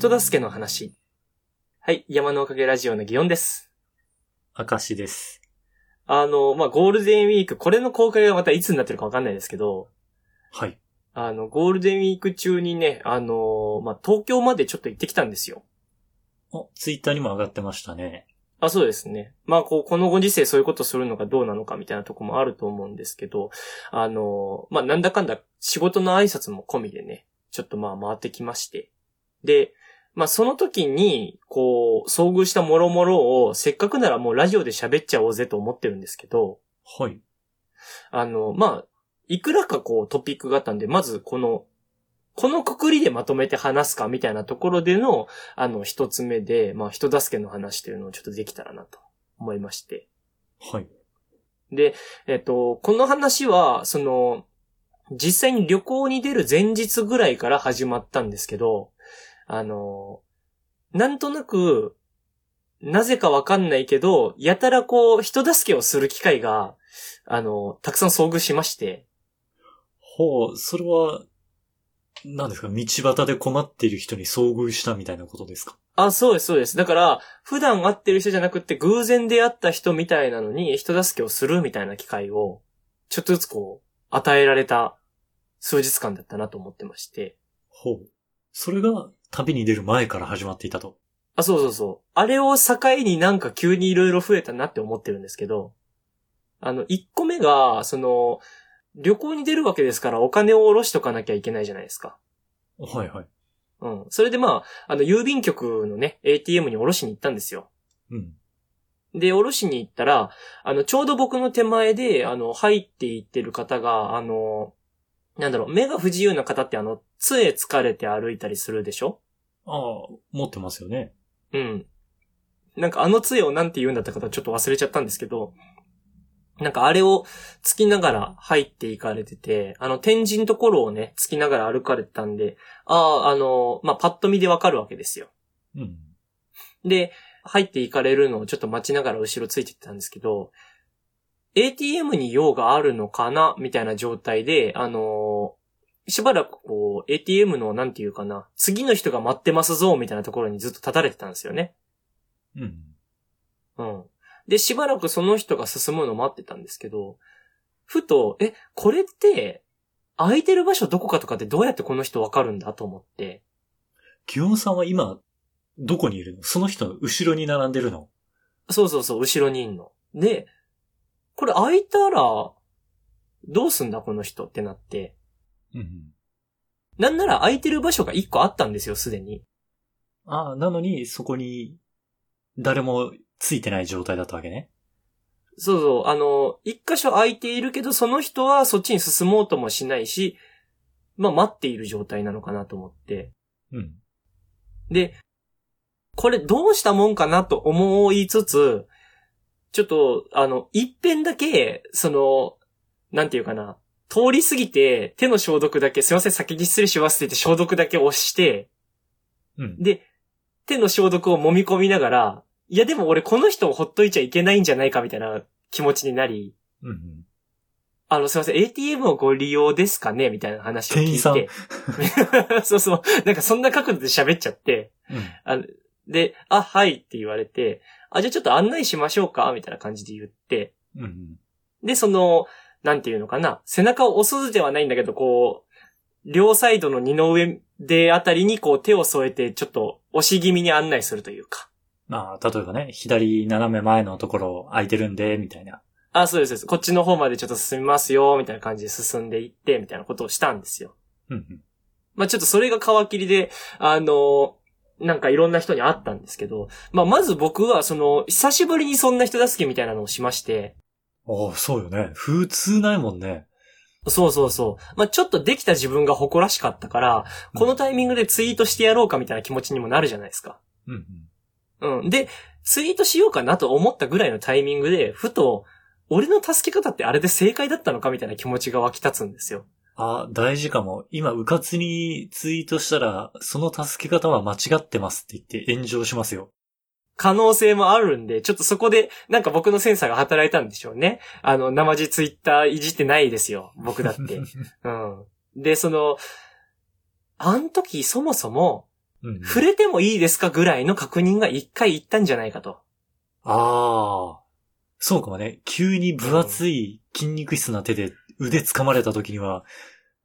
人助けの話。はい、山のおかげラジオの祇園です。明石です。あの、まあ、ゴールデンウィーク、これの公開がまたいつになってるかわかんないですけど、はい。あの、ゴールデンウィーク中にね、あの、まあ、東京までちょっと行ってきたんですよ。お、ツイッターにも上がってましたね。あ、そうですね。まあ、こう、このご時世そういうことするのかどうなのかみたいなとこもあると思うんですけど、あの、まあ、なんだかんだ仕事の挨拶も込みでね、ちょっとまあ回ってきまして。で、まあ、その時に、こう、遭遇したもろもろを、せっかくならもうラジオで喋っちゃおうぜと思ってるんですけど、はい。あの、まあ、いくらかこうトピックがあったんで、まずこの、このくくりでまとめて話すかみたいなところでの、あの、一つ目で、まあ、人助けの話というのをちょっとできたらなと思いまして。はい。で、えっと、この話は、その、実際に旅行に出る前日ぐらいから始まったんですけど、あの、なんとなく、なぜかわかんないけど、やたらこう、人助けをする機会が、あの、たくさん遭遇しまして、ほう、それは、何ですか？道端で困っている人に遭遇したみたいなことですか？あ、そうです、そうです。だから、普段会ってる人じゃなくて、偶然出会った人みたいなのに、人助けをするみたいな機会を、ちょっとずつこう、与えられた数日間だったなと思ってまして。ほう。それが旅に出る前から始まっていたと。あ、そうそうそう。あれを境になんか急にいろいろ増えたなって思ってるんですけど、あの、一個目が、その、旅行に出るわけですからお金を下ろしとかなきゃいけないじゃないですか。はいはい。うん。それでまあ、あの、郵便局のね、ATM に下ろしに行ったんですよ。うん。で、下ろしに行ったら、あの、ちょうど僕の手前で、あの、入っていってる方が、あの、なんだろう、目が不自由な方ってあの、杖疲れて歩いたりするでしょ？ああ、持ってますよね。うん。なんかあの杖をなんて言うんだったかちょっと忘れちゃったんですけど、なんかあれをつきながら入っていかれてて、あの天神のところをね、つきながら歩かれてたんで、ああ、あの、まあ、パッと見でわかるわけですよ。うん。で、入っていかれるのをちょっと待ちながら後ろついてったんですけど、ATM に用があるのかな？みたいな状態で、あのしばらくこう、ATM のなんていうかな、次の人が待ってますぞ、みたいなところにずっと立たれてたんですよね。うん。うん。で、しばらくその人が進むのを待ってたんですけど、ふと、え、これって、空いてる場所どこかとかってどうやってこの人わかるんだと思って、ギオンさんは今、どこにいるの？その人の後ろに並んでるの？そうそうそう、後ろにいんの。で、これ空いたら、どうすんだこの人ってなって。うん。なんなら空いてる場所が一個あったんですよ、すでに。ああ、なのに、そこに、誰もついてない状態だったわけね。そうそう、あの、一箇所空いているけど、その人はそっちに進もうともしないし、まあ待っている状態なのかなと思って。うん。で、これどうしたもんかなと思いつつ、ちょっと、あの、一遍だけ、その、なんていうかな、通り過ぎて手の消毒だけ、すいません、先に失礼しますって言って消毒だけ押して、うん。で、手の消毒を揉み込みながら、いやでも俺この人をほっといちゃいけないんじゃないかみたいな気持ちになり、うんうん。あの、すいません、ATM をご利用ですかね？みたいな話を聞いて。店員さん そうそう。なんかそんな角度で喋っちゃって。うん。あので、あ、はいって言われて、あ、じゃあちょっと案内しましょうか？みたいな感じで言って。うんうん。で、その、なんていうのかな？背中を押すではないんだけど、こう、両サイドの二の上であたりにこう手を添えて、ちょっと押し気味に案内するというか。まあ、例えばね、左斜め前のところ空いてるんで、みたいな。あ、そうですそうです。こっちの方までちょっと進みますよ、みたいな感じで進んでいって、みたいなことをしたんですよ。うんうん。まあちょっとそれが皮切りで、あの、なんかいろんな人に会ったんですけど、まあまず僕はその、久しぶりにそんな人助けみたいなのをしまして、ああ、そうよね。普通ないもんね。そうそうそう。まあちょっとできた自分が誇らしかったから、このタイミングでツイートしてやろうかみたいな気持ちにもなるじゃないですか。うんうん。うん。で、ツイートしようかなと思ったぐらいのタイミングで、ふと、俺の助け方ってあれで正解だったのかみたいな気持ちが湧き立つんですよ。あ、大事かも。今、うかつにツイートしたら、その助け方は間違ってますって言って炎上しますよ。可能性もあるんで、ちょっとそこで、なんか僕のセンサーが働いたんでしょうね。あの、生地ツイッターいじってないですよ。僕だって。うん。で、その、あん時そもそも。触れてもいいですかぐらいの確認が一回言ったんじゃないかと。ああ。そうかもね。急に分厚い筋肉質な手で腕掴まれた時には、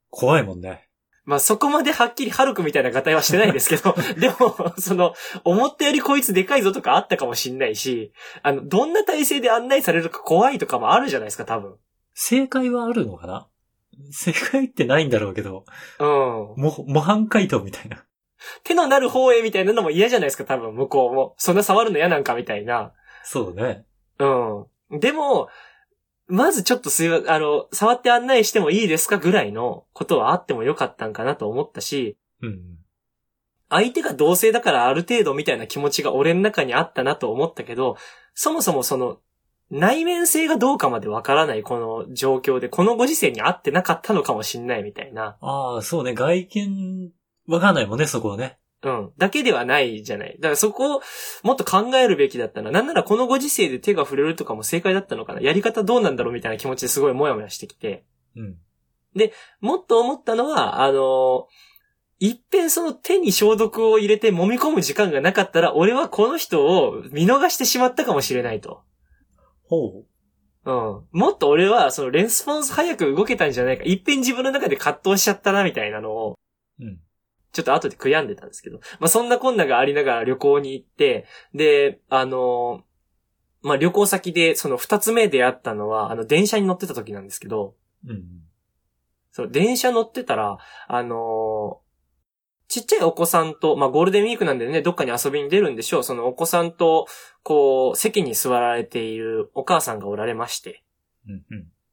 怖いもんね。まあそこまではっきりハルクみたいな方はしてないですけど、でも、その、思ったよりこいつでかいぞとかあったかもしんないし、あの、どんな体勢で案内されるか怖いとかもあるじゃないですか、多分。正解はあるのかな？正解ってないんだろうけど、うん。も、模範回答みたいな。手のなる方へみたいなのも嫌じゃないですか、多分、向こうも。そんな触るの嫌なんかみたいな。そうね。うん。でも、まずちょっとすいま、あの、触って案内してもいいですかぐらいのことはあってもよかったんかなと思ったし、うん。相手が同性だからある程度みたいな気持ちが俺の中にあったなと思ったけど、そもそもその、内面性がどうかまでわからないこの状況で、このご時世に合ってなかったのかもしんないみたいな。ああ、そうね。外見、わかんないもんね、そこはね。うん。だけではないじゃない。だからそこをもっと考えるべきだったな。なんならこのご時世で手が触れるとかも正解だったのかな。やり方どうなんだろうみたいな気持ちですごいモヤモヤしてきて。うん。もっと思ったのは、あの一遍その手に消毒を入れて揉み込む時間がなかったら、俺はこの人を見逃してしまったかもしれないと。ほうん。もっと俺は、そのレスポンス早く動けたんじゃないか。一遍自分の中で葛藤しちゃったな、みたいなのを、う。うん。ちょっと後で悔やんでたんですけど。まあ、そんなこんながありながら旅行に行って、で、あのまあ、旅行先で、その二つ目であったのは、あの、電車に乗ってた時なんですけど、うん。そう、電車乗ってたら、あのーちっちゃいお子さんと、まあ、ゴールデンウィークなんでね、どっかに遊びに出るんでしょう。そのお子さんと、こう、席に座られているお母さんがおられまして。うん。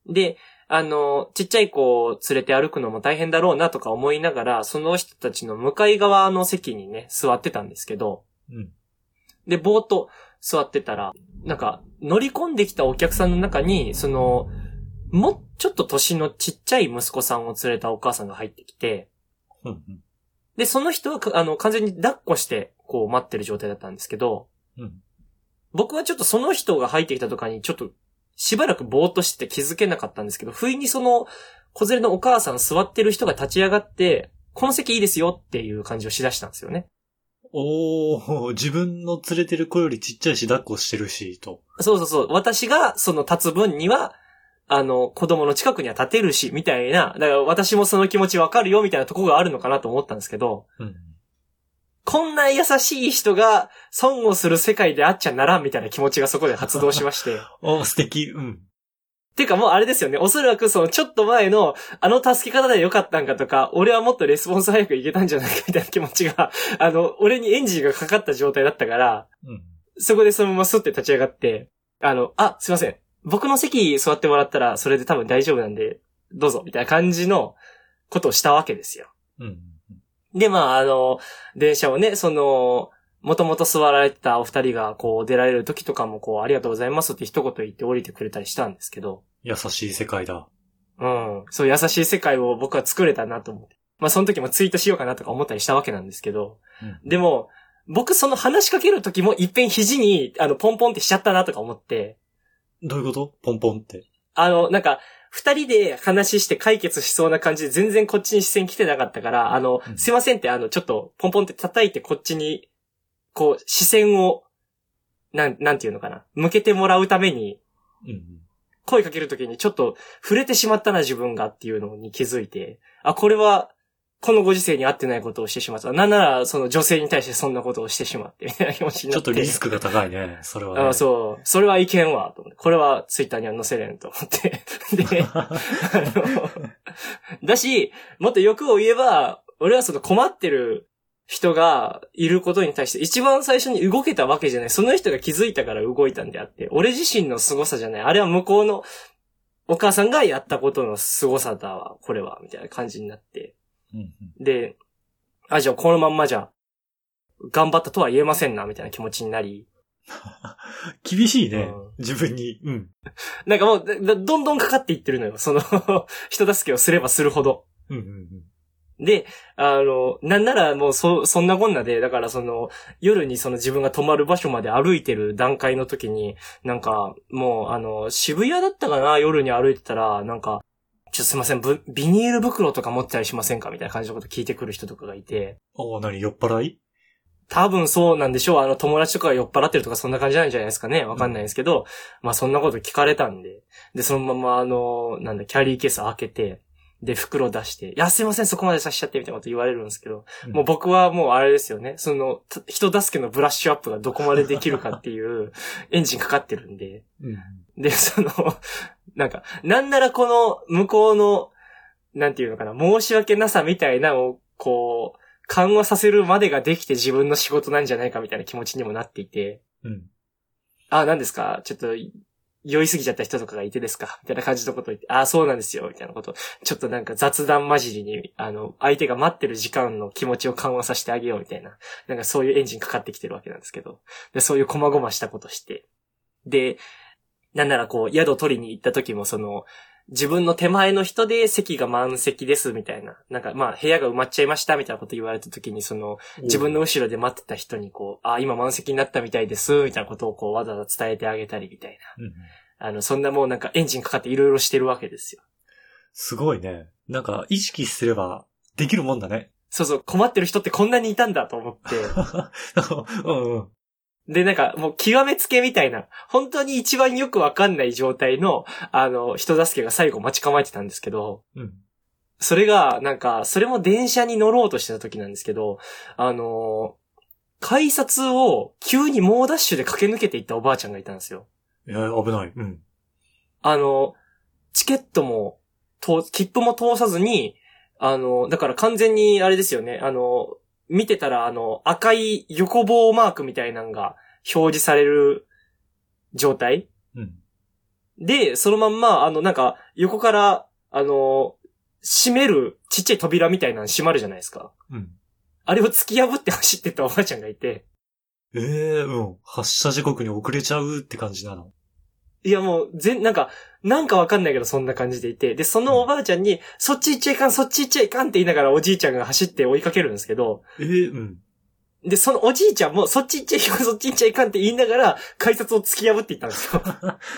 うん。で、あの、ちっちゃい子を連れて歩くのも大変だろうなとか思いながら、その人たちの向かい側の席にね、座ってたんですけど、うん。で、ぼーっと座ってたら、なんか、乗り込んできたお客さんの中に、その、もうちょっと年のちっちゃい息子さんを連れたお母さんが入ってきて、うん。で、その人はか、あの、完全に抱っこして、こう、待ってる状態だったんですけど、うん。僕はちょっとその人が入ってきたとかに、ちょっと、しばらくぼーっとして気づけなかったんですけど、不意にその、子連れのお母さん座ってる人が立ち上がって、この席いいですよっていう感じをしだしたんですよね。おー、自分の連れてる子よりちっちゃいし、抱っこしてるし、と。そうそうそう。私がその立つ分には、あの、子供の近くには立てるし、みたいな、だから私もその気持ちわかるよ、みたいなとこがあるのかなと思ったんですけど、うん。こんな優しい人が損をする世界であっちゃならんみたいな気持ちがそこで発動しまして。お素敵。うん。ていうかもうあれですよね。おそらくそのちょっと前のあの助け方でよかったんかとか、俺はもっとレスポンス早くいけたんじゃないかみたいな気持ちが、あの、俺にエンジンがかかった状態だったから、うん。そこでそのままスッて立ち上がって、あの、あ、すいません。僕の席座ってもらったらそれで多分大丈夫なんで、どうぞ、みたいな感じのことをしたわけですよ。うん。で、まあ、あの、電車をね、その、もともと座られてたお二人が、こう、出られる時とかも、こう、ありがとうございますって一言言って降りてくれたりしたんですけど、優しい世界だ。うん。そう、優しい世界を僕は作れたなと思って。まあ、その時もツイートしようかなとか思ったりしたわけなんですけど、うん。でも、僕その話しかける時もいっぺん肘に、あの、ポンポンってしちゃったなとか思って、どういうこと？ポンポンって。あの、なんか、二人で話して解決しそうな感じで全然こっちに視線来てなかったから、あの、うんすいませんって、あの、ちょっとポンポンって叩いてこっちに、こう、視線を、なん、なんていうのかな、向けてもらうために、うん。声かけるときにちょっと触れてしまったな自分がっていうのに気づいて、あ、これは、このご時世に合ってないことをしてしまった。なんなら、その女性に対してそんなことをしてしまって、みたいな気持ちになって。ちょっとリスクが高いね。それはね。あそう。それはいけんわ、と思って。これはツイッターには載せれんと思って。で、あの、だし、もっと欲を言えば、俺はその困ってる人がいることに対して一番最初に動けたわけじゃない。その人が気づいたから動いたんであって、俺自身の凄さじゃない。あれは向こうのお母さんがやったことの凄さだわ、これは、みたいな感じになって。うんうんで、あ、じゃあこのまんまじゃ、頑張ったとは言えませんな、みたいな気持ちになり。厳しいねうん。自分に。うん。なんかもう、どんどんかかっていってるのよ。その、人助けをすればするほど。うんうんで、あの、なんならもうそ、そんなこんなで、だからその、夜にその自分が泊まる場所まで歩いてる段階の時に、なんか、もう、あの、渋谷だったかな夜に歩いてたら、なんか、ちょっとすいません、ぶビニール袋とか持ってたりしませんか？みたいな感じのこと聞いてくる人とかがいて、おー、何酔っ払い？多分そうなんでしょう。あの、友達とかが酔っ払ってるとかそんな感じなんじゃないですかね。わかんないですけど、まあそんなこと聞かれたんで。で、そのままあの、なんだ、キャリーケース開けて、で、袋出して、いや、すいません、そこまでさしちゃって、みたいなこと言われるんですけど、うんもう僕はもうあれですよね。その、た人助けのブラッシュアップがどこまでできるかっていう、エンジンかかってるんで、うん。で、その、なんか、なんならこの、向こうの、なんていうのかな、申し訳なさみたいなのを、こう、緩和させるまでができて自分の仕事なんじゃないかみたいな気持ちにもなっていて、うん。あ、何ですか？ちょっと、酔いすぎちゃった人とかがいてですか？みたいな感じのことを言って、ああ、そうなんですよ、みたいなこと。ちょっとなんか雑談混じりに、あの、相手が待ってる時間の気持ちを緩和させてあげよう、みたいな。なんかそういうエンジンかかってきてるわけなんですけど。で、そういう細々したことして。で、なんならこう、宿取りに行った時もその、自分の手前の人で席が満席です、みたいな。なんかまあ、部屋が埋まっちゃいました、みたいなこと言われた時に、その、自分の後ろで待ってた人にこう、あ、今満席になったみたいです、みたいなことをこう、わざわざ伝えてあげたりみたいな。うん。あの、そんなもうなんかエンジンかかっていろいろしてるわけですよ。すごいね。なんか、意識すれば、できるもんだね。そうそう、困ってる人ってこんなにいたんだと思って。うんうん。で、なんかもう極めつけみたいな、本当に一番よくわかんない状態の、あの、人助けが最後待ち構えてたんですけど、うん。それが、なんか、それも電車に乗ろうとしてた時なんですけど、あの、改札を急に猛ダッシュで駆け抜けていったおばあちゃんがいたんですよ。いや、危ない。うん。あの、チケットも、と、切符も通さずに、あの、だから完全にあれですよね、あの、見てたらあの、赤い横棒マークみたいなのが表示される状態うん。で、そのまんま、あの、なんか、横から、あの、閉めるちっちゃい扉みたいなの閉まるじゃないですか。うん。あれを突き破って走ってったおばあちゃんがいて、ええうん。発車時刻に遅れちゃうって感じなの。いやもう、全、なんか、なんかわかんないけどそんな感じでいて、で、そのおばあちゃんに、そっち行っちゃいかん、そっち行っちゃいかんって言いながらおじいちゃんが走って追いかけるんですけど、ええうん。で、そのおじいちゃんも、そっち行っちゃいかん、そっち行っちゃいかんって言いながら、改札を突き破っていったんですよ。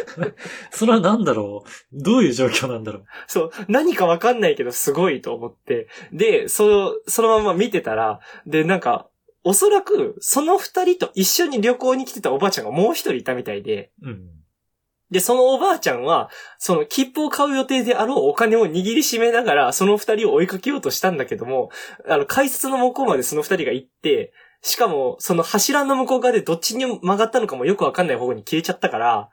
それはなんだろう？どういう状況なんだろう？そう、何かわかんないけどすごいと思って、で、そ、そのまま見てたら、で、なんか、おそらく、その二人と一緒に旅行に来てたおばあちゃんがもう一人いたみたいで、うん。で、そのおばあちゃんは、その切符を買う予定であろうお金を握りしめながら、その二人を追いかけようとしたんだけども、あの、改札の向こうまでその二人が行って、しかも、その柱の向こう側でどっちに曲がったのかもよくわかんない方向に消えちゃったから、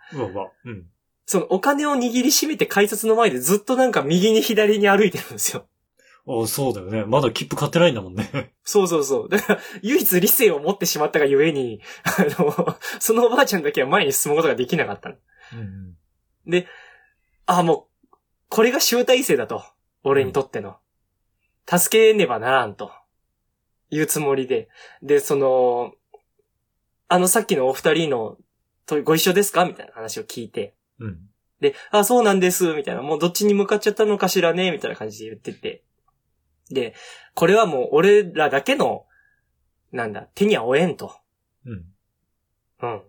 うん。そのお金を握りしめて改札の前でずっとなんか右に左に歩いてるんですよ。あそうだよね。まだ切符買ってないんだもんね。そうそうそう。だから、唯一理性を持ってしまったがゆえに、あの、そのおばあちゃんだけは前に進むことができなかったの。うん。あ、もう、これが集大成だと。俺にとっての。助けねばならんと。いうつもりで。で、その、あのさっきのお二人の、とご一緒ですか？みたいな話を聞いて。うん。で、あ、そうなんです、みたいな。もうどっちに向かっちゃったのかしらね？みたいな感じで言ってて。で、これはもう俺らだけの、なんだ、手には負えんと。うん。うん。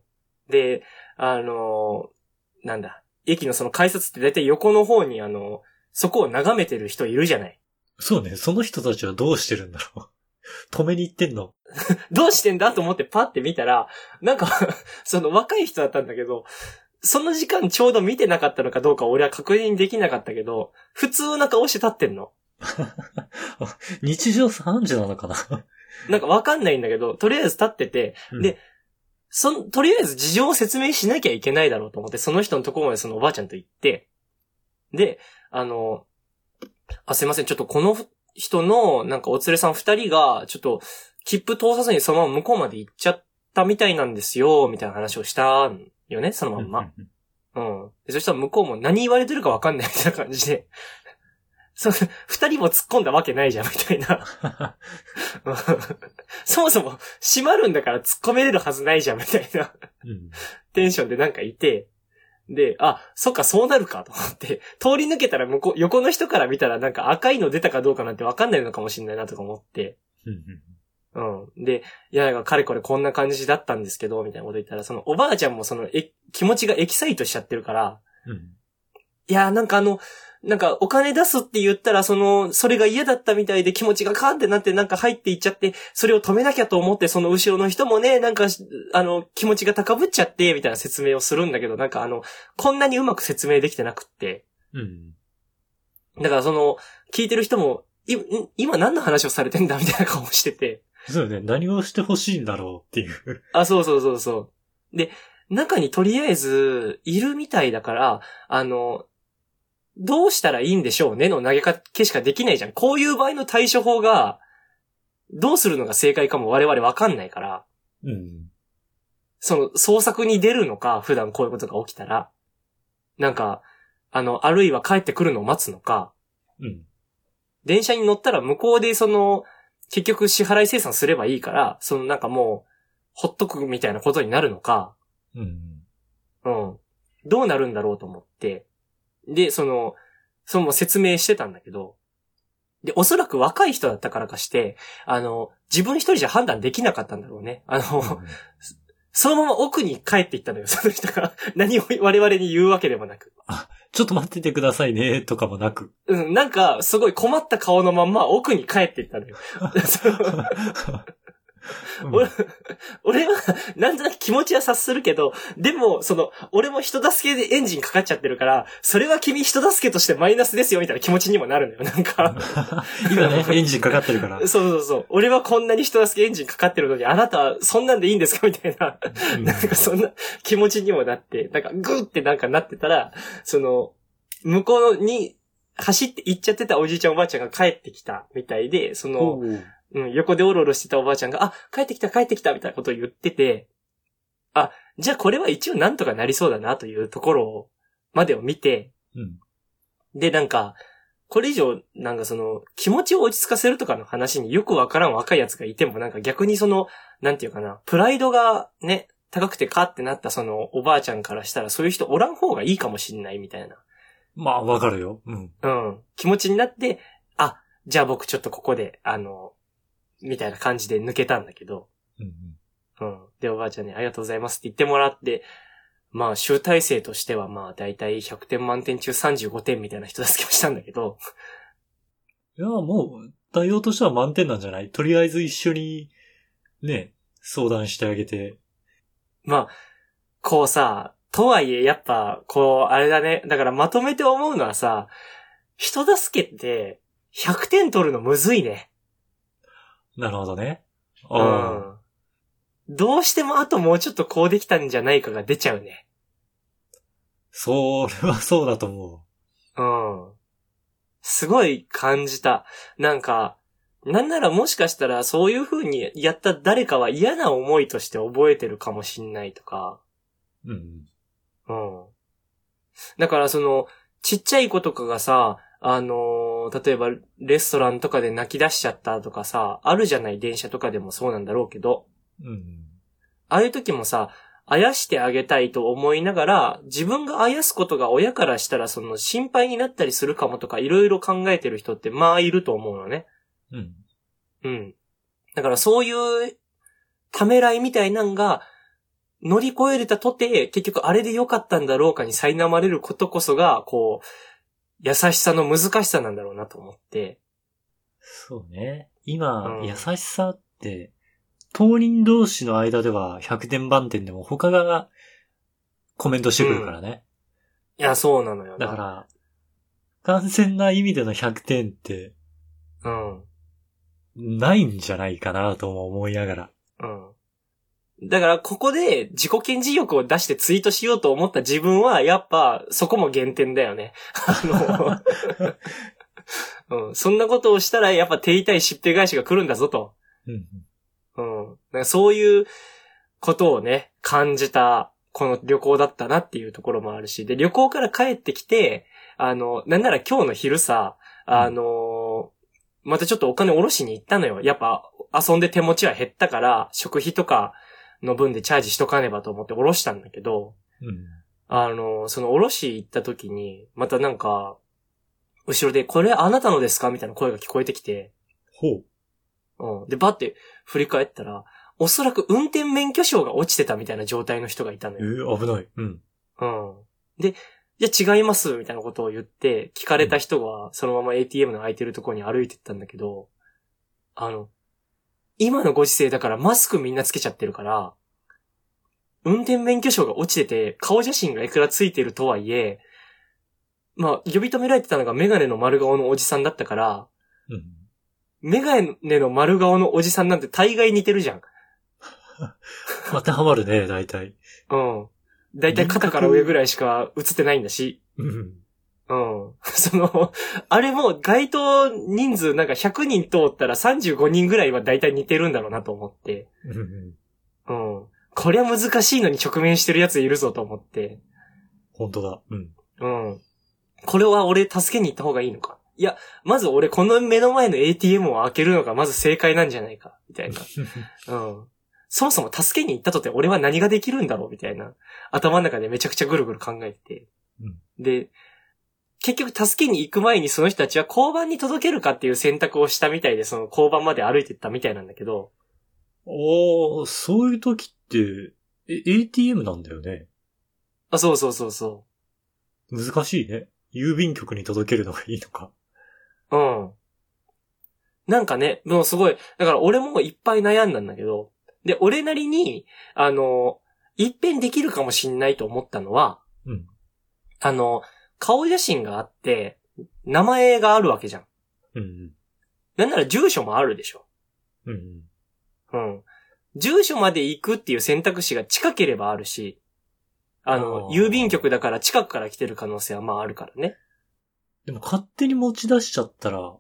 で、あのーなんだ、駅のその改札って大体横の方にあの、そこを眺めてる人いるじゃない。そうね。その人たちはどうしてるんだろう。止めに行ってんの どうしてんだと思ってパッて見たら、なんか、その若い人だったんだけど、その時間ちょうど見てなかったのかどうか俺は確認できなかったけど、普通な顔して立ってんの。日常3時なのかななんかわかんないんだけど、とりあえず立ってて、で、そん、とりあえず事情を説明しなきゃいけないだろうと思って、その人のところまでそのおばあちゃんと行って、で、あの、あ、すいません、ちょっとこの人の、なんかお連れさん二人が、ちょっと、切符通さずにそのまま向こうまで行っちゃったみたいなんですよ、みたいな話をしたんよね、そのまんま。うん。でそしたら向こうも何言われてるかわかんないみたいな感じで、その、二人も突っ込んだわけないじゃん、みたいな。う んそもそも、閉まるんだから突っ込めれるはずないじゃん、みたいなうん。テンションでなんかいて、で、あ、そっか、そうなるか、と思って、通り抜けたら向こう、横の人から見たらなんか赤いの出たかどうかなんてわかんないのかもしれないな、とか思って、うん。うん。で、いや、かれこれこんな感じだったんですけど、みたいなこと言ったら、そのおばあちゃんもその、え、気持ちがエキサイトしちゃってるから、うん。いや、なんかあの、なんかお金出すって言ったら、その、それが嫌だったみたいで気持ちがカーンってなってなんか入っていっちゃって、それを止めなきゃと思って、その後ろの人もね、なんか、あの、気持ちが高ぶっちゃって、みたいな説明をするんだけど、なんかあの、こんなにうまく説明できてなくって。うん。だからその、聞いてる人も、い、ん今何の話をされてんだみたいな顔をしてて。そうよね。何をしてほしいんだろうっていう。あ、そうそうそうそう。で、中にとりあえず、いるみたいだから、あの、どうしたらいいんでしょうね？の投げかけしかできないじゃん。こういう場合の対処法が、どうするのが正解かも我々わかんないから、うん。その、創作に出るのか、普段こういうことが起きたら、なんか、あの、あるいは帰ってくるのを待つのか、うん。電車に乗ったら向こうでその、結局支払い生産すればいいから、そのなんかもう、ほっとくみたいなことになるのか、うん。うん。どうなるんだろうと思って、で、その、その説明してたんだけど、で、おそらく若い人だったからかして、あの、自分一人じゃ判断できなかったんだろうね。あの、そのまま奥に帰っていったのよ、その人が。何を我々に言うわけでもなく。ちょっと待っててくださいね、とかもなく。うん、なんか、すごい困った顔のまんま奥に帰っていったのよ。俺俺は、なんとなく気持ちは察するけど、でも、その、俺も人助けでエンジンかかっちゃってるから、それは君人助けとしてマイナスですよ、みたいな気持ちにもなるのよ、なんか。今ね、エンジンかかってるから。そうそうそう。俺はこんなに人助けエンジンかかってるのに、あなたはそんなんでいいんですか？みたいな。うんなんかそんな気持ちにもなって、なんかグーってなんかなってたら、その、向こうに走って行っちゃってたおじいちゃんおばあちゃんが帰ってきたみたいで、その、おううん、横でおろおろしてたおばあちゃんが、あ、帰ってきた帰ってきたみたいなことを言ってて、あ、じゃあこれは一応なんとかなりそうだなというところを、までを見て、うん。で、なんか、これ以上、なんかその、気持ちを落ち着かせるとかの話によくわからん若いやつがいても、なんか逆にその、なんていうかな、プライドがね、高くてかってなったその、おばあちゃんからしたら、そういう人おらん方がいいかもしんないみたいな、まあ、わかるよ。うん。うん、気持ちになって、あ、じゃあ僕ちょっとここで、あの、みたいな感じで抜けたんだけど、うんうん。で、おばあちゃんにありがとうございますって言ってもらって、まあ、集大成としてはまあ、だいたい100点満点中35点みたいな人助けをしたんだけど、いや、もう、対応としては満点なんじゃない？とりあえず一緒に、ね、相談してあげて。まあ、こうさ、とはいえ、やっぱ、こう、あれだね。だからまとめて思うのはさ、人助けって、100点取るのむずいね。なるほどね。うあん。どうしてもあともうちょっとこうできたんじゃないかが出ちゃうね。それはそうだと思うん。すごい感じた。なんか、なんならもしかしたらそういう風にやった誰かは嫌な思いとして覚えてるかもしんないとか。う。うん。うん。だからその、ちっちゃい子とかがさ、あのー例えばレストランとかで泣き出しちゃったとかさ、あるじゃない電車とかでもそうなんだろうけど、うん。ああいう時もさ、あやしてあげたいと思いながら、自分があやすことが親からしたらその心配になったりするかもとかいろいろ考えてる人ってまあいると思うのね。うん。うん。だからそういうためらいみたいなんが乗り越えれたとて、結局あれで良かったんだろうかに苛まれることこそが、こう、優しさの難しさなんだろうなと思って。そうね。今、うん優しさって、当人同士の間では100点満点でも他がコメントしてくるからね。いや、そうなのよ。だか、ら、完全な意味での100点ってうん。ないんじゃないかなとも思いながら。うん。だから、ここで自己顕示欲を出してツイートしようと思った自分は、やっぱ、そこも減点だよね。あの、うん。そんなことをしたら、やっぱ手痛いしっぺ返しが来るんだぞと。うん。うん。だからそういうことをね、感じた、この旅行だったなっていうところもあるし、で、旅行から帰ってきて、あの、なんなら今日の昼さ、あのまたちょっとお金下ろしに行ったのよ。やっぱ、遊んで手持ちは減ったから、食費とかの分でチャージしとかねばと思って下ろしたんだけど、うん。あの、その下ろし行った時に、またなんか、後ろで、これあなたのですかみたいな声が聞こえてきて、ほう。うん。で、バって振り返ったら、おそらく運転免許証が落ちてたみたいな状態の人がいたのえよ。ー危ない。うん。うん。で、いいや違います、みたいなことを言って、聞かれた人がそのまま ATM の空いてるところに歩いてったんだけど、あの、今のご時世だからマスクみんなつけちゃってるから、運転免許証が落ちてて、顔写真がいくらついてるとはいえ、まあ、呼び止められてたのがメガネの丸顔のおじさんだったから、うん。メガネの丸顔のおじさんなんて大概似てるじゃん。当てはまるね、大体。うん。だいたい肩から上ぐらいしか映ってないんだし。うん。うん。その、あれも該当人数なんか100人通ったら35人ぐらいはだいたい似てるんだろうなと思って。うん。うん。こりゃ難しいのに直面してるやついるぞと思って。本当だ。うん。うん。これは俺助けに行った方がいいのか？いや、まず俺この目の前の ATM を開けるのがまず正解なんじゃないか？みたいな。うん。そもそも助けに行ったとて俺は何ができるんだろう？みたいな。頭の中でめちゃくちゃぐるぐる考えてて。うんで、結局助けに行く前にその人たちは交番に届けるかっていう選択をしたみたいで、その交番まで歩いてったみたいなんだけど、おー、そういう時って、え、ATM なんだよね。あ、そうそうそうそ難しいね。郵便局に届けるのがいいのか。う。うん。なんかね、もうすごい、だから俺もいっぱい悩んだんだけど、で、俺なりに、あの、一遍できるかもしんないと思ったのは、うん。あの、顔写真があって、名前があるわけじゃん。うん。なんなら住所もあるでしょ。うん。うん。住所まで行くっていう選択肢が近ければあるし、あの、あー郵便局だから近くから来てる可能性はまああるからね。でも勝手に持ち出しちゃったら、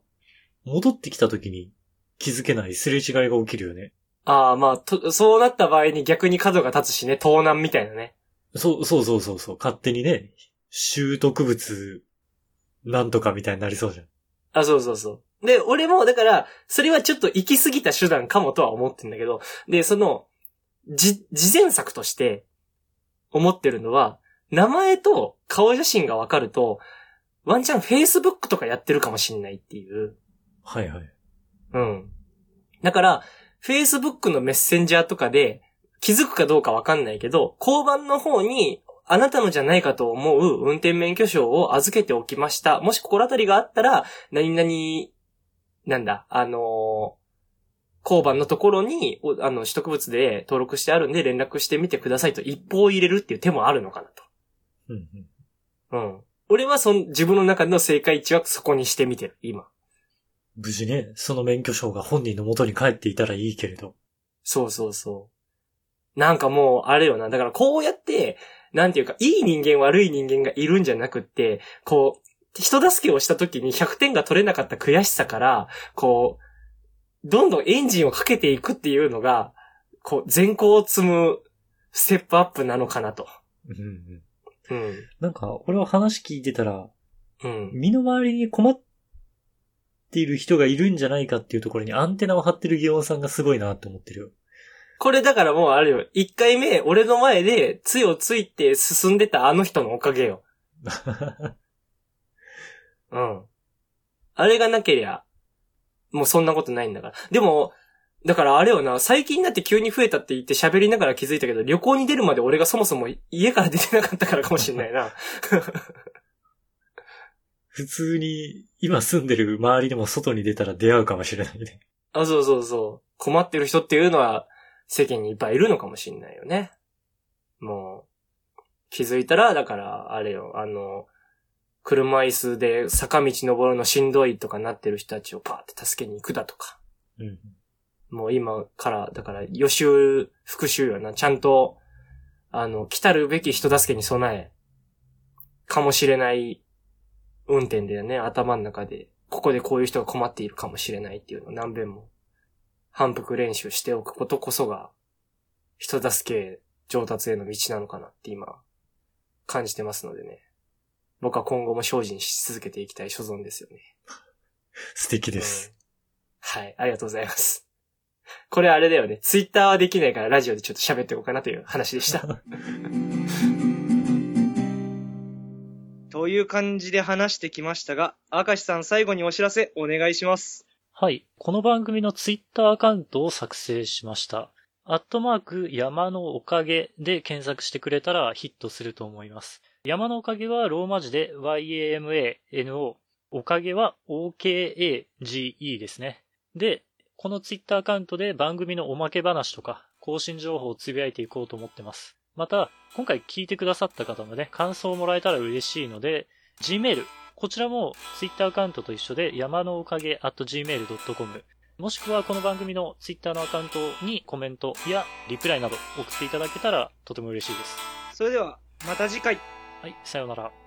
戻ってきた時に気づけないすれ違いが起きるよね。ああ、まあと、そうなった場合に逆に角が立つしね、盗難みたいなね。そう、そうそうそうそう。勝手にね、習得物、なんとかみたいになりそうじゃん。あ、そうそうそう。で、俺も、だから、それはちょっと行き過ぎた手段かもとは思ってんだけど、で、その、じ、事前策として、思ってるのは、名前と顔写真がわかると、ワンチャン Facebook とかやってるかもしんないっていう。はいはい。うん。だから、Facebook のメッセンジャーとかで気づくかどうかわかんないけど、交番の方にあなたのじゃないかと思う運転免許証を預けておきました。もし心当たりがあったら、何々、なんだ、あのー交番のところに、おあの、取得物で登録してあるんで連絡してみてくださいと一報を入れるっていう手もあるのかなと。うんうん。うん。俺はそん、自分の中での正解値はそこにしてみてる、今。無事ね、その免許証が本人の元に帰っていたらいいけれど。そうそうそう。なんかもう、あれよな。だからこうやって、なんていうか、いい人間悪い人間がいるんじゃなくって、こう、人助けをした時に100点が取れなかった悔しさから、こう、どんどんエンジンをかけていくっていうのが、こう、善行を積むステップアップなのかなと。うんうん。うん。なんか、俺は話聞いてたら、うん。身の回りに困っている人がいるんじゃないかっていうところにアンテナを張ってるギオンさんがすごいなって思ってるよ。これだからもうあれよ。一回目、俺の前で、つをついて進んでたあの人のおかげよ。うん。あれがなけりゃ、もうそんなことないんだから。でも、だからあれよな、最近になって急に増えたって言って喋りながら気づいたけど、旅行に出るまで俺がそもそも家から出てなかったからかもしんないな。普通に、今住んでる周りでも外に出たら出会うかもしれないね。あ、そうそうそう。困ってる人っていうのは世間にいっぱいいるのかもしんないよね。もう、気づいたら、だから、あれよ、あの、車椅子で坂道登るのしんどいとかなってる人たちをパーって助けに行くだとか。うん。もう今から、だから予習、復習よな。ちゃんと、あの、来たるべき人助けに備え、かもしれない運転でね、頭の中で、ここでこういう人が困っているかもしれないっていうのを何遍も反復練習しておくことこそが、人助け上達への道なのかなって今、感じてますのでね。僕は今後も精進し続けていきたい所存ですよね。素敵です。うんはい、ありがとうございます。これあれだよね。ツイッターはできないからラジオでちょっと喋っておこうかなという話でした。という感じで話してきましたが、明石さん最後にお知らせお願いします。はい。この番組のツイッターアカウントを作成しました。アットマーク山のおかげで検索してくれたらヒットすると思います。山のおかげはローマ字で YAMANO。おかげは OKAGE ですね。で、このツイッターアカウントで番組のおまけ話とか更新情報をつぶやいていこうと思ってます。また、今回聞いてくださった方のね、感想をもらえたら嬉しいので、Gmail、こちらもツイッターアカウントと一緒で山のおかげ at gmail.com もしくはこの番組のツイッターのアカウントにコメントやリプライなど送っていただけたらとても嬉しいです。それでは、また次回。はい、さようなら。